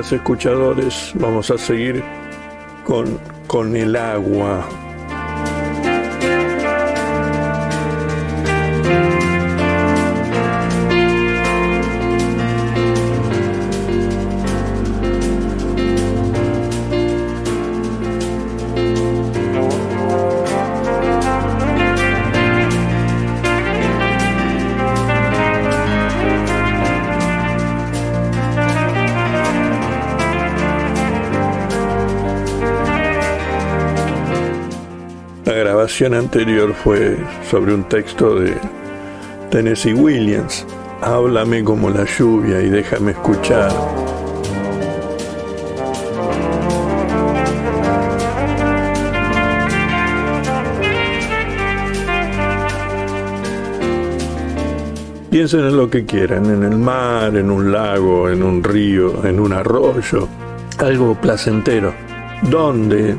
Escuchadores, vamos a seguir con, con el agua. Anterior fue sobre un texto de Tennessee Williams, Háblame como la lluvia y déjame escuchar. Piensen en lo que quieran, en el mar, en un lago, en un río, en un arroyo, algo placentero. ¿Dónde?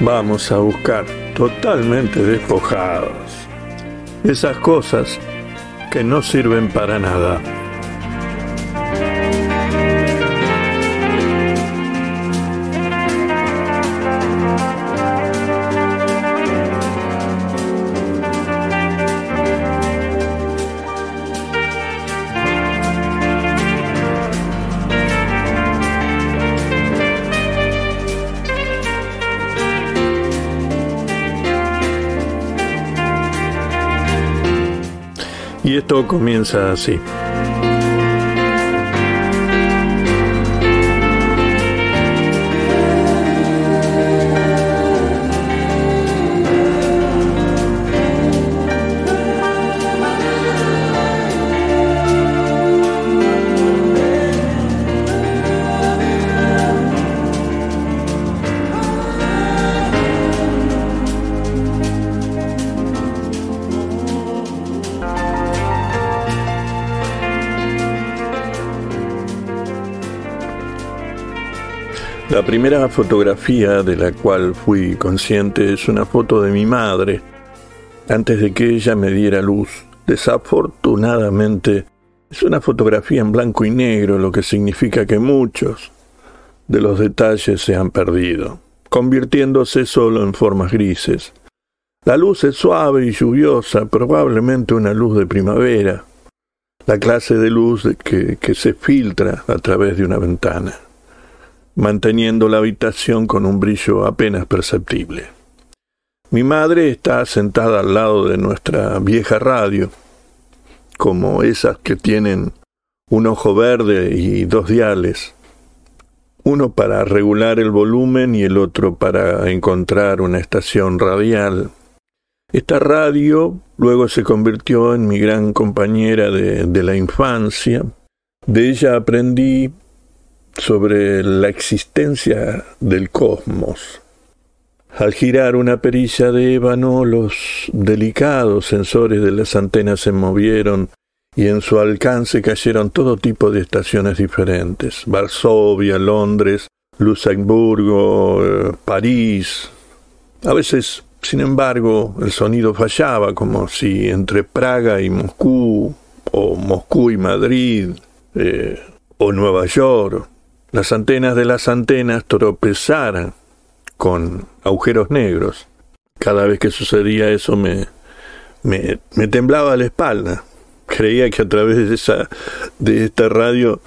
Vamos a buscar totalmente despojados esas cosas que no sirven para nada. Esto comienza así. La primera fotografía de la cual fui consciente es una foto de mi madre, antes de que ella me diera luz. Desafortunadamente, es una fotografía en blanco y negro, lo que significa que muchos de los detalles se han perdido, convirtiéndose solo en formas grises. La luz es suave y lluviosa, probablemente una luz de primavera, la clase de luz que, que se filtra a través de una ventana manteniendo la habitación con un brillo apenas perceptible. Mi madre está sentada al lado de nuestra vieja radio, como esas que tienen un ojo verde y dos diales, uno para regular el volumen y el otro para encontrar una estación radial. Esta radio luego se convirtió en mi gran compañera de, de la infancia. De ella aprendí sobre la existencia del cosmos. Al girar una perilla de ébano, los delicados sensores de las antenas se movieron y en su alcance cayeron todo tipo de estaciones diferentes. Varsovia, Londres, Luxemburgo, eh, París. A veces, sin embargo, el sonido fallaba, como si entre Praga y Moscú, o Moscú y Madrid, eh, o Nueva York, las antenas de las antenas tropezaran con agujeros negros. Cada vez que sucedía eso me, me, me, temblaba la espalda. Creía que a través de, esa, de esta radio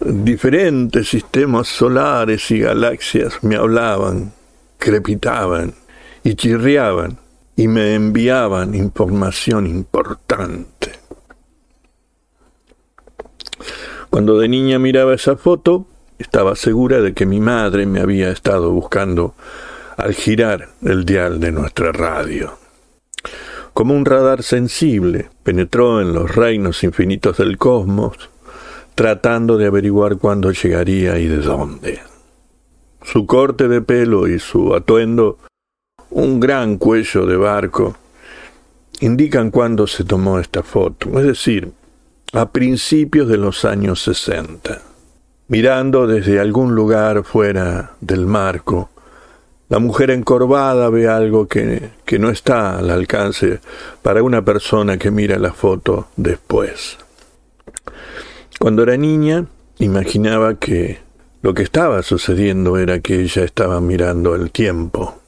diferentes sistemas solares y galaxias me hablaban, crepitaban y chirriaban. y me enviaban información importante. Cuando de niña miraba esa foto, estaba segura de que mi madre me había estado buscando al girar el dial de nuestra radio. Como un radar sensible, penetró en los reinos infinitos del cosmos, tratando de averiguar cuándo llegaría y de dónde. Su corte de pelo y su atuendo, un gran cuello de barco, indican cuándo se tomó esta foto, es decir, a principios de los años sesenta. Mirando desde algún lugar fuera del marco, la mujer encorvada ve algo que, que, no está al alcance para una persona que mira la foto después. Cuando era niña, imaginaba que lo que estaba sucediendo era que ella estaba mirando el tiempo.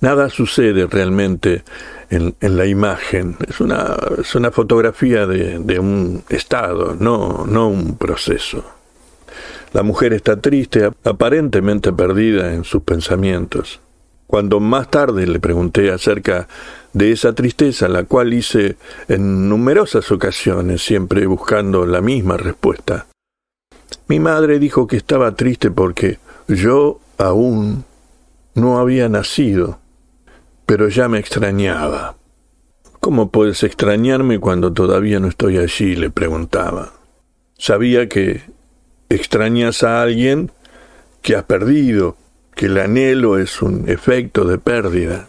Nada sucede realmente en, la imagen. Es una, es una fotografía de, de, un estado, no, no un proceso. La mujer está triste, aparentemente perdida en sus pensamientos. Cuando más tarde le pregunté acerca de esa tristeza, la cual hice en numerosas ocasiones, siempre buscando la misma respuesta, mi madre dijo que estaba triste porque yo aún no había nacido, pero ya me extrañaba. ¿Cómo puedes extrañarme cuando todavía no estoy allí? le preguntaba. Sabía que extrañas a alguien que has perdido, que el anhelo es un efecto de pérdida.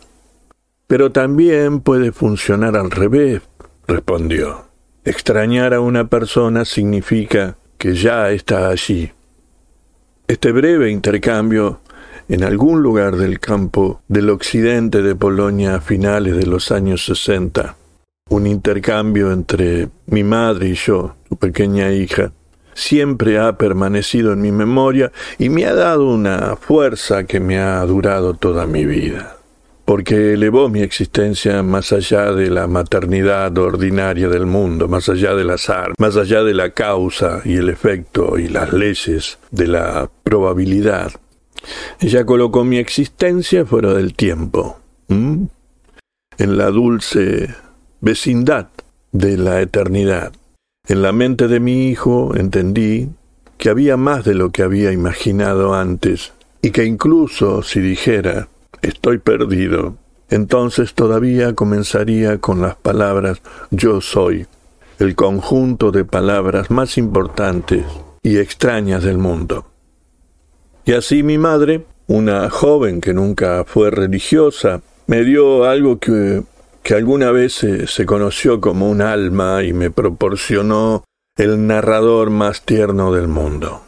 Pero también puede funcionar al revés, respondió. Extrañar a una persona significa que ya está allí. Este breve intercambio en algún lugar del campo del occidente de Polonia a finales de los años 60, un intercambio entre mi madre y yo, su pequeña hija, siempre ha permanecido en mi memoria y me ha dado una fuerza que me ha durado toda mi vida, porque elevó mi existencia más allá de la maternidad ordinaria del mundo, más allá del azar, más allá de la causa y el efecto y las leyes de la probabilidad. Ella colocó mi existencia fuera del tiempo, en la dulce vecindad de la eternidad. En la mente de mi hijo entendí que había más de lo que había imaginado antes, y que incluso si dijera estoy perdido, entonces todavía comenzaría con las palabras yo soy, el conjunto de palabras más importantes y extrañas del mundo. Y así mi madre, una joven que nunca fue religiosa, me dio algo que que alguna vez se, conoció como un alma y me proporcionó el narrador más tierno del mundo.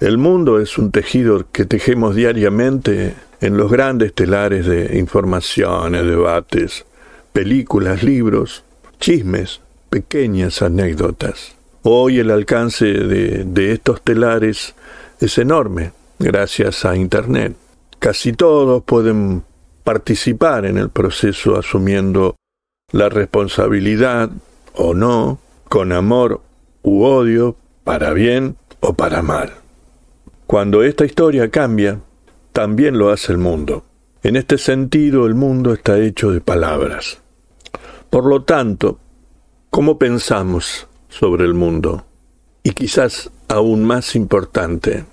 El mundo es un tejido que tejemos diariamente en los grandes telares de informaciones, debates, películas, libros, chismes, pequeñas anécdotas. Hoy el alcance de, de estos telares es enorme gracias a Internet. Casi todos pueden participar en el proceso asumiendo la responsabilidad o no, con amor u odio, para bien o para mal. Cuando esta historia cambia, también lo hace el mundo. En este sentido, el mundo está hecho de palabras. Por lo tanto, ¿cómo pensamos sobre el mundo? Y quizás aún más importante,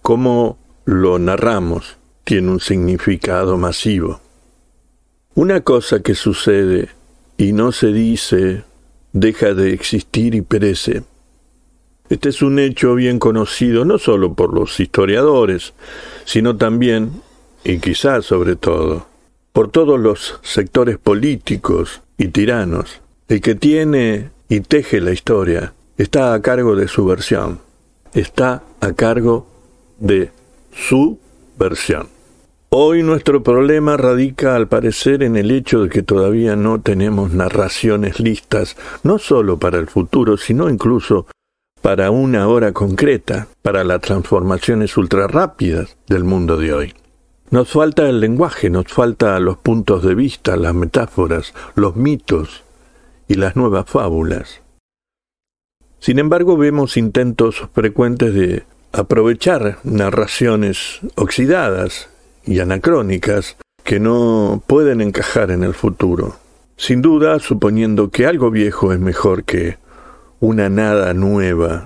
¿cómo lo narramos? Tiene un significado masivo. Una cosa que sucede y no se dice deja de existir y perece. Este es un hecho bien conocido no solo por los historiadores, sino también, y quizás sobre todo, por todos los sectores políticos y tiranos. El que tiene y teje la historia está a cargo de su versión, está a cargo de su versión. Hoy nuestro problema radica al parecer en el hecho de que todavía no tenemos narraciones listas, no solo para el futuro, sino incluso para una hora concreta, para las transformaciones ultra rápidas del mundo de hoy. Nos falta el lenguaje, nos falta los puntos de vista, las metáforas, los mitos y las nuevas fábulas. Sin embargo, vemos intentos frecuentes de aprovechar narraciones oxidadas y anacrónicas que no pueden encajar en el futuro. Sin duda, suponiendo que algo viejo es mejor que una nada nueva,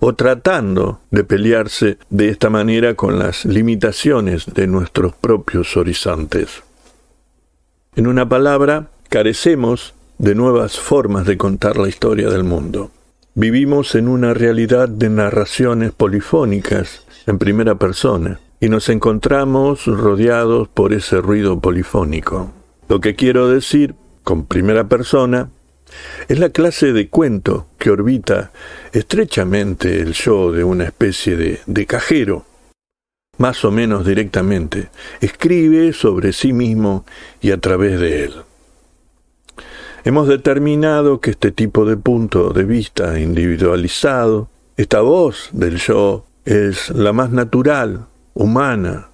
o tratando de pelearse de esta manera con las limitaciones de nuestros propios horizontes. En una palabra, carecemos de nuevas formas de contar la historia del mundo. Vivimos en una realidad de narraciones polifónicas en primera persona y nos encontramos rodeados por ese ruido polifónico. Lo que quiero decir con primera persona es la clase de cuento que orbita estrechamente el yo de una especie de, de cajero más o menos directamente, escribe sobre sí mismo y a través de él. Hemos determinado que este tipo de punto de vista individualizado, esta voz del yo, es la más natural, humana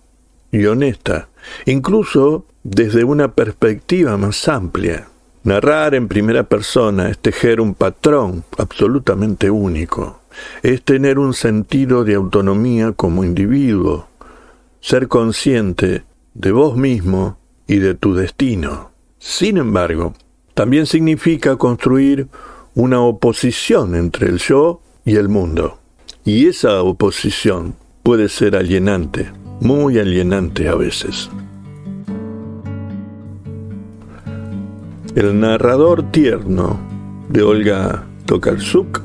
y honesta, incluso desde una perspectiva más amplia. Narrar en primera persona es tejer un patrón absolutamente único, es tener un sentido de autonomía como individuo, ser consciente de vos mismo y de tu destino. Sin embargo, también significa construir una oposición entre el yo y el mundo. Y esa oposición puede ser alienante, muy alienante a veces. El narrador tierno de Olga Tokarczuk,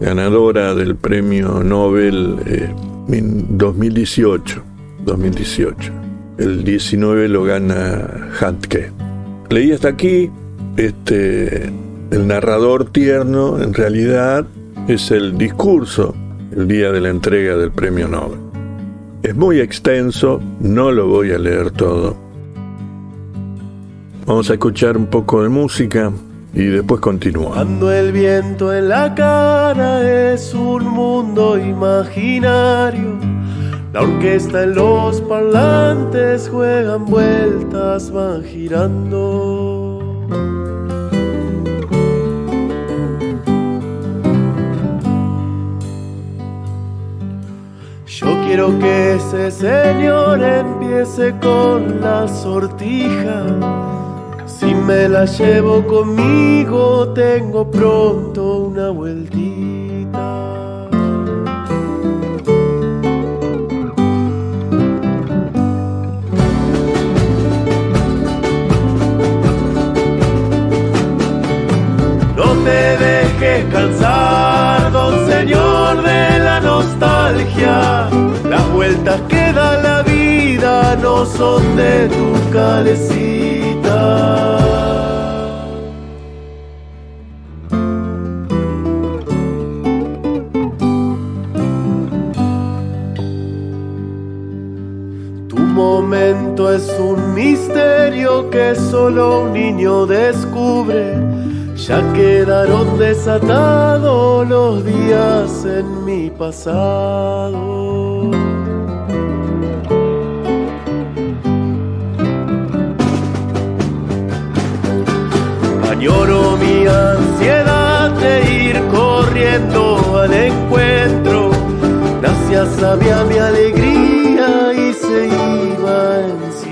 ganadora del premio Nobel eh, en 2018. 2018. El 19 lo gana Handke. Leí hasta aquí, este, el narrador tierno en realidad es el discurso el día de la entrega del premio Nobel. Es muy extenso, no lo voy a leer todo. Vamos a escuchar un poco de música y después continuamos. Cuando el viento en la cara es un mundo imaginario la orquesta en los parlantes juegan vueltas, van girando. Yo quiero que ese señor empiece con la sortija. Si me la llevo conmigo, tengo pronto una vueltita. te dejes cansar, Las vueltas que da la vida no son de tu calecita. Tu momento es un misterio que solo un niño descubre ya quedaron desatados los días en mi pasado. Añoro mi ansiedad de ir corriendo al encuentro. Gracias sabía mi alegría y se iba en tiempo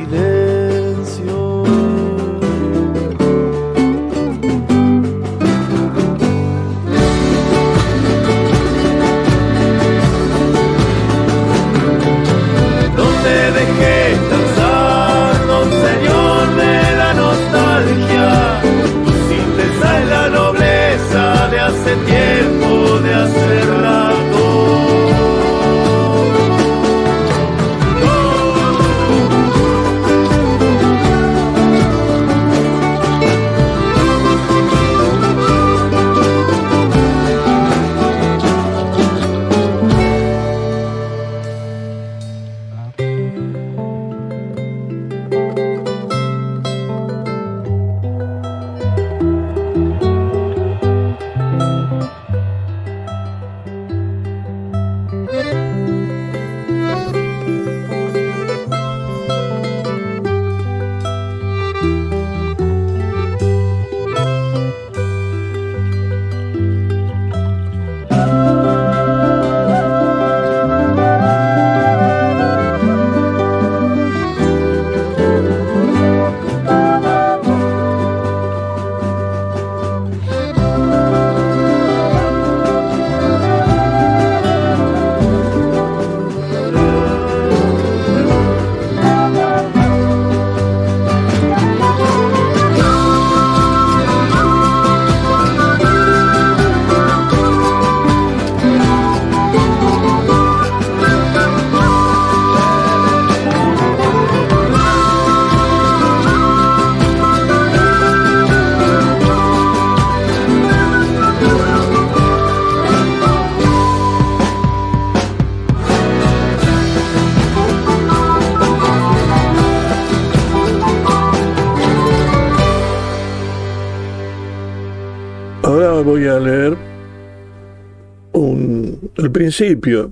principio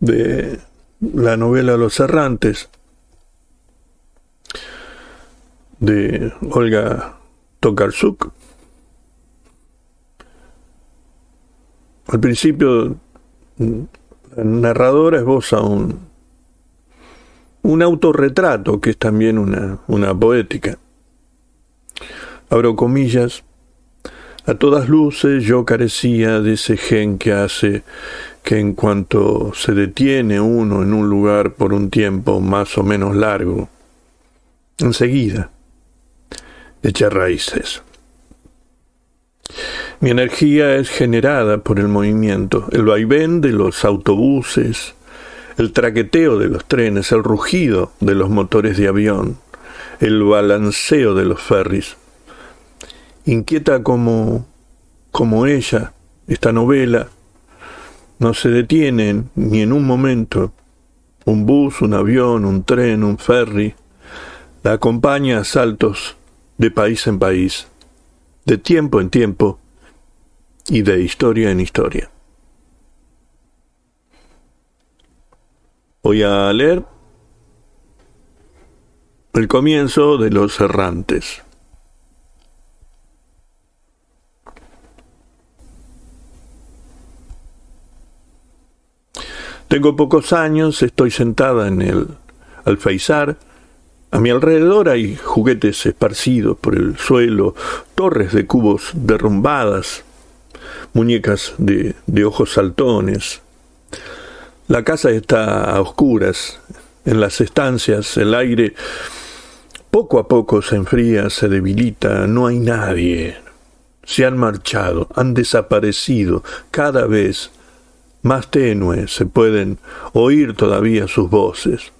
de la novela Los Errantes de Olga Tokarczuk. Al principio, la narradora esboza un, un autorretrato que es también una, una poética. Abro comillas, a todas luces yo carecía de ese gen que hace que en cuanto se detiene uno en un lugar por un tiempo más o menos largo, enseguida echa raíces. Mi energía es generada por el movimiento, el vaivén de los autobuses, el traqueteo de los trenes, el rugido de los motores de avión, el balanceo de los ferries. Inquieta como, como ella, esta novela, no se detiene ni en un momento. Un bus, un avión, un tren, un ferry, la acompaña a saltos de país en país, de tiempo en tiempo y de historia en historia. Voy a leer el comienzo de Los Errantes. Tengo pocos años, estoy sentada en el alfeizar, a mi alrededor hay juguetes esparcidos por el suelo, torres de cubos derrumbadas, muñecas de, de, ojos saltones. La casa está a oscuras. En las estancias el aire poco a poco se enfría, se debilita, no hay nadie. Se han marchado, han desaparecido cada vez más tenues se pueden oír todavía sus voces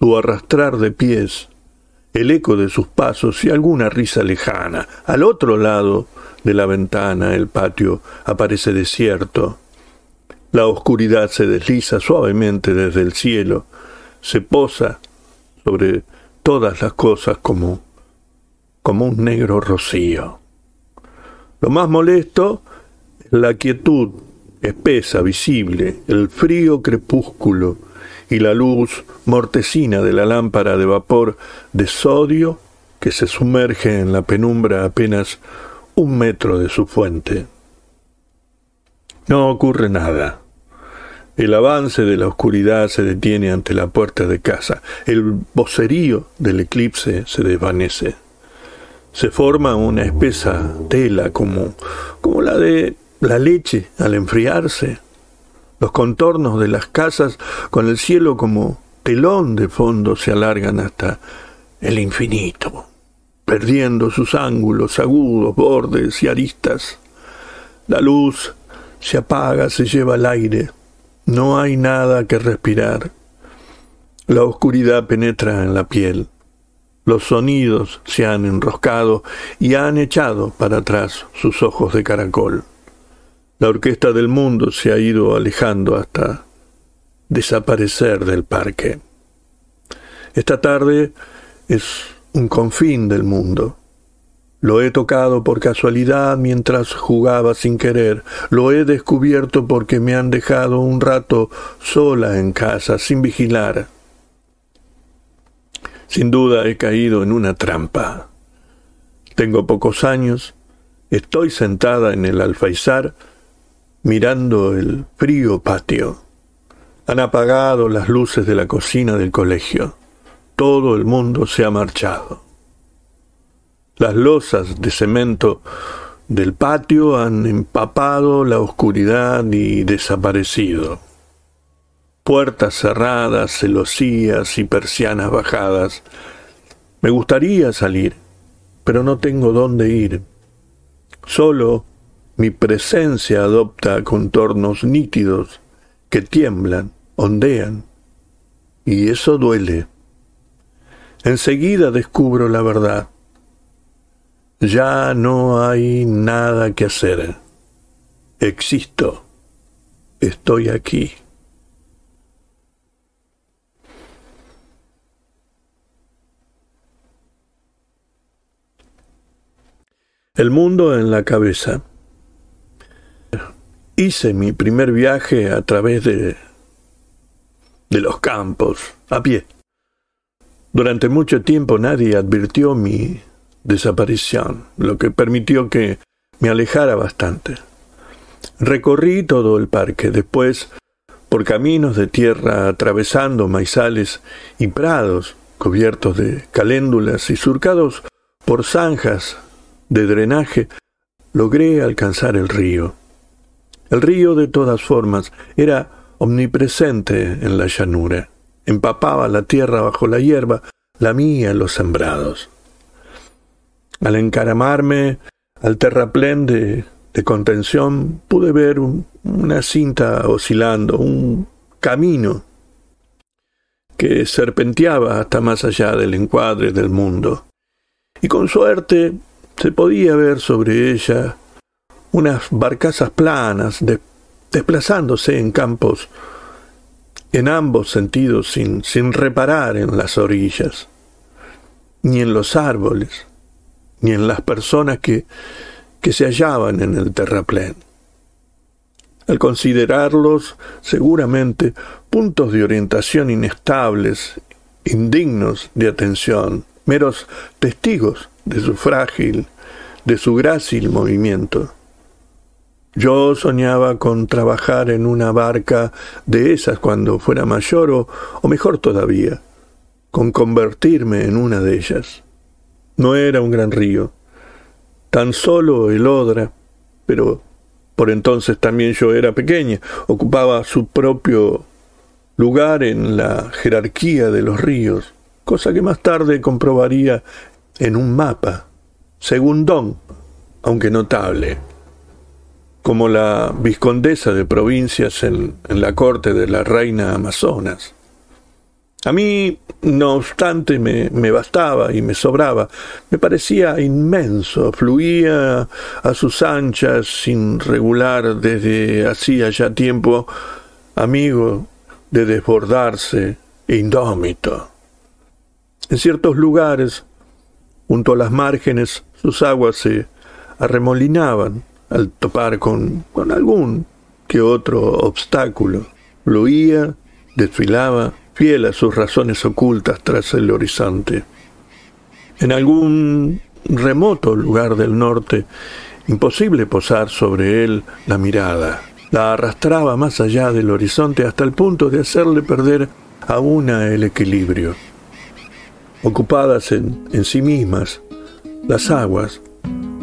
su arrastrar de pies, el eco de sus pasos y alguna risa lejana. Al otro lado de la ventana el patio aparece desierto. La oscuridad se desliza suavemente desde el cielo, se posa sobre todas las cosas como como un negro rocío. Lo más molesto es la quietud espesa, visible, el frío crepúsculo y la luz mortecina de la lámpara de vapor de sodio que se sumerge en la penumbra apenas un metro de su fuente. No ocurre nada. El avance de la oscuridad se detiene ante la puerta de casa. El vocerío del eclipse se desvanece. Se forma una espesa tela como, como la de la leche al enfriarse los contornos de las casas con el cielo como telón de fondo se alargan hasta el infinito, perdiendo sus ángulos agudos, bordes y aristas. La luz se apaga, se lleva el aire, no hay nada que respirar. La oscuridad penetra en la piel. Los sonidos se han enroscado y han echado para atrás sus ojos de caracol. La orquesta del mundo se ha ido alejando hasta desaparecer del parque. Esta tarde es un confín del mundo. Lo he tocado por casualidad mientras jugaba sin querer. Lo he descubierto porque me han dejado un rato sola en casa, sin vigilar. Sin duda he caído en una trampa. Tengo pocos años, estoy sentada en el alfaizar, mirando el frío patio. Han apagado las luces de la cocina del colegio. Todo el mundo se ha marchado. Las losas de cemento del patio han empapado la oscuridad y desaparecido. Puertas cerradas, celosías y persianas bajadas. Me gustaría salir, pero no tengo dónde ir. Solo mi presencia adopta contornos nítidos que tiemblan, ondean, y eso duele. Enseguida descubro la verdad. Ya no hay nada que hacer. Existo. Estoy aquí. El mundo en la cabeza. Hice mi primer viaje a través de, de los campos, a pie. Durante mucho tiempo nadie advirtió mi desaparición, lo que permitió que me alejara bastante. Recorrí todo el parque, después por caminos de tierra atravesando maizales y prados cubiertos de caléndulas y surcados por zanjas de drenaje, logré alcanzar el río. El río, de todas formas, era omnipresente en la llanura. Empapaba la tierra bajo la hierba, lamía los sembrados. Al encaramarme al terraplén de de contención pude ver una cinta oscilando, un camino que serpenteaba hasta más allá del encuadre del mundo. Y con suerte se podía ver sobre ella unas barcazas planas desplazándose en campos en ambos sentidos sin, sin reparar en las orillas, ni en los árboles, ni en las personas que que se hallaban en el terraplén. Al considerarlos seguramente puntos de orientación inestables, indignos de atención, meros testigos de su frágil, de su grácil movimiento. Yo soñaba con trabajar en una barca de esas cuando fuera mayor o, mejor todavía, con convertirme en una de ellas. No era un gran río, tan solo el Odra, pero por entonces también yo era pequeña, ocupaba su propio lugar en la jerarquía de los ríos, cosa que más tarde comprobaría en un mapa, segundón, aunque notable, como la viscondesa de provincias en, la corte de la reina Amazonas. A mí, no obstante, me, me, bastaba y me sobraba. Me parecía inmenso, fluía a sus anchas sin regular desde hacía ya tiempo, amigo de desbordarse e indómito. En ciertos lugares, junto a las márgenes, sus aguas se arremolinaban al topar con, con algún que otro obstáculo. Fluía, desfilaba, fiel a sus razones ocultas tras el horizonte. En algún remoto lugar del norte, imposible posar sobre él la mirada. La arrastraba más allá del horizonte hasta el punto de hacerle perder a una el equilibrio. Ocupadas en, en sí mismas, las aguas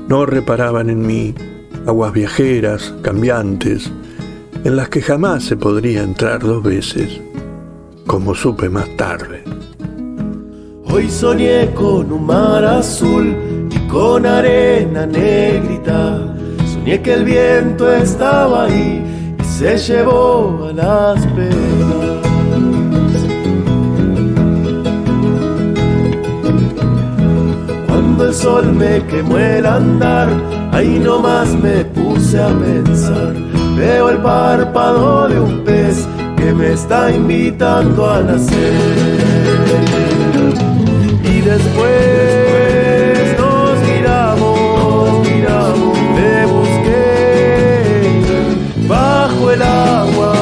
no reparaban en mí, aguas viajeras, cambiantes, en las que jamás se podría entrar dos veces como supe más tarde. Hoy soñé con un mar azul y con arena negrita. Soñé que el viento estaba ahí y se llevó a las penas. Cuando el sol me quemó el andar, ahí nomás me puse a pensar. Veo el párpado de un pez que me está invitando a nacer. Y después nos miramos, miramos, te busqué bajo el agua.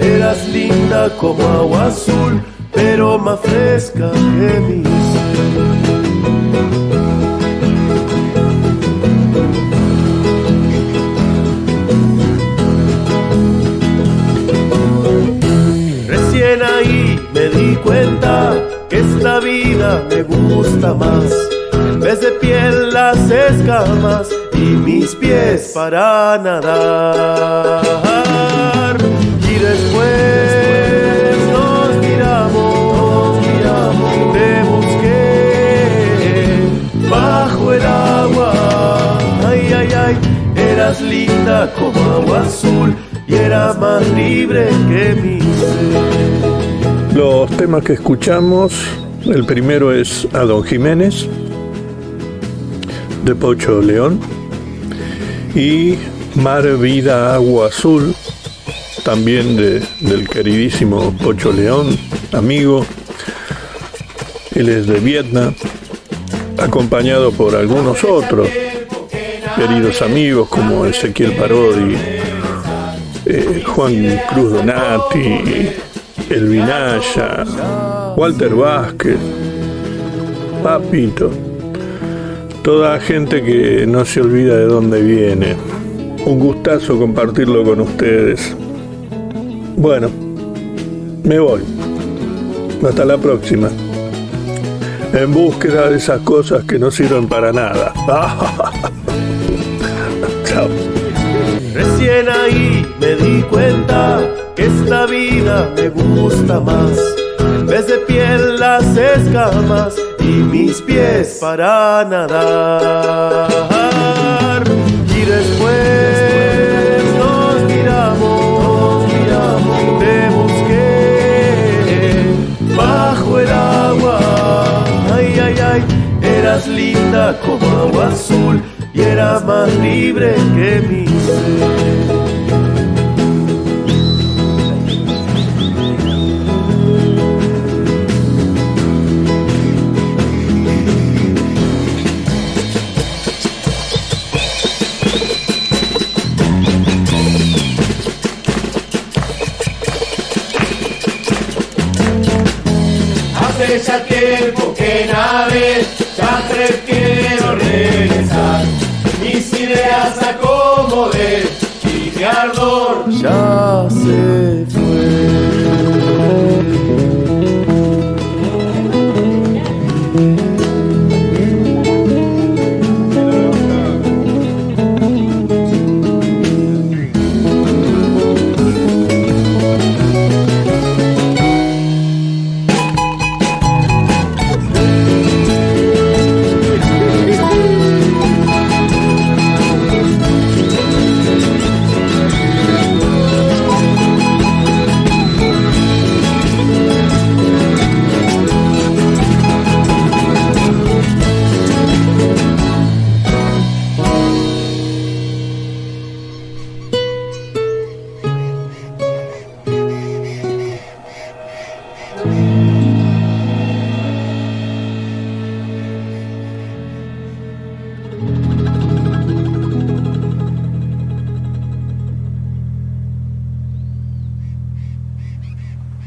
Eras linda como agua azul, pero más fresca que mi cuenta vida me gusta más. En vez de piel las escamas y mis pies para nadar. Y después nos miramos, te busqué bajo el agua. Ay, ay, ay, eras linda como agua azul y era más libre que mi ser. Los temas que escuchamos, el primero es a Don Jiménez, de Pocho León, y Mar, Vida, Agua Azul, también de, del queridísimo Pocho León, amigo, él es de Vietnam, acompañado por algunos otros queridos amigos como Ezequiel Parodi, eh, Juan Cruz Donati, Elvinaya, Walter Vázquez, Papito, toda gente que no se olvida de dónde viene. Un gustazo compartirlo con ustedes. Bueno, me voy. Hasta la próxima. En búsqueda de esas cosas que no sirven para nada. Chao. Recién ahí me di cuenta que esta vida me gusta más. Vez de piel las escamas y mis pies para nadar.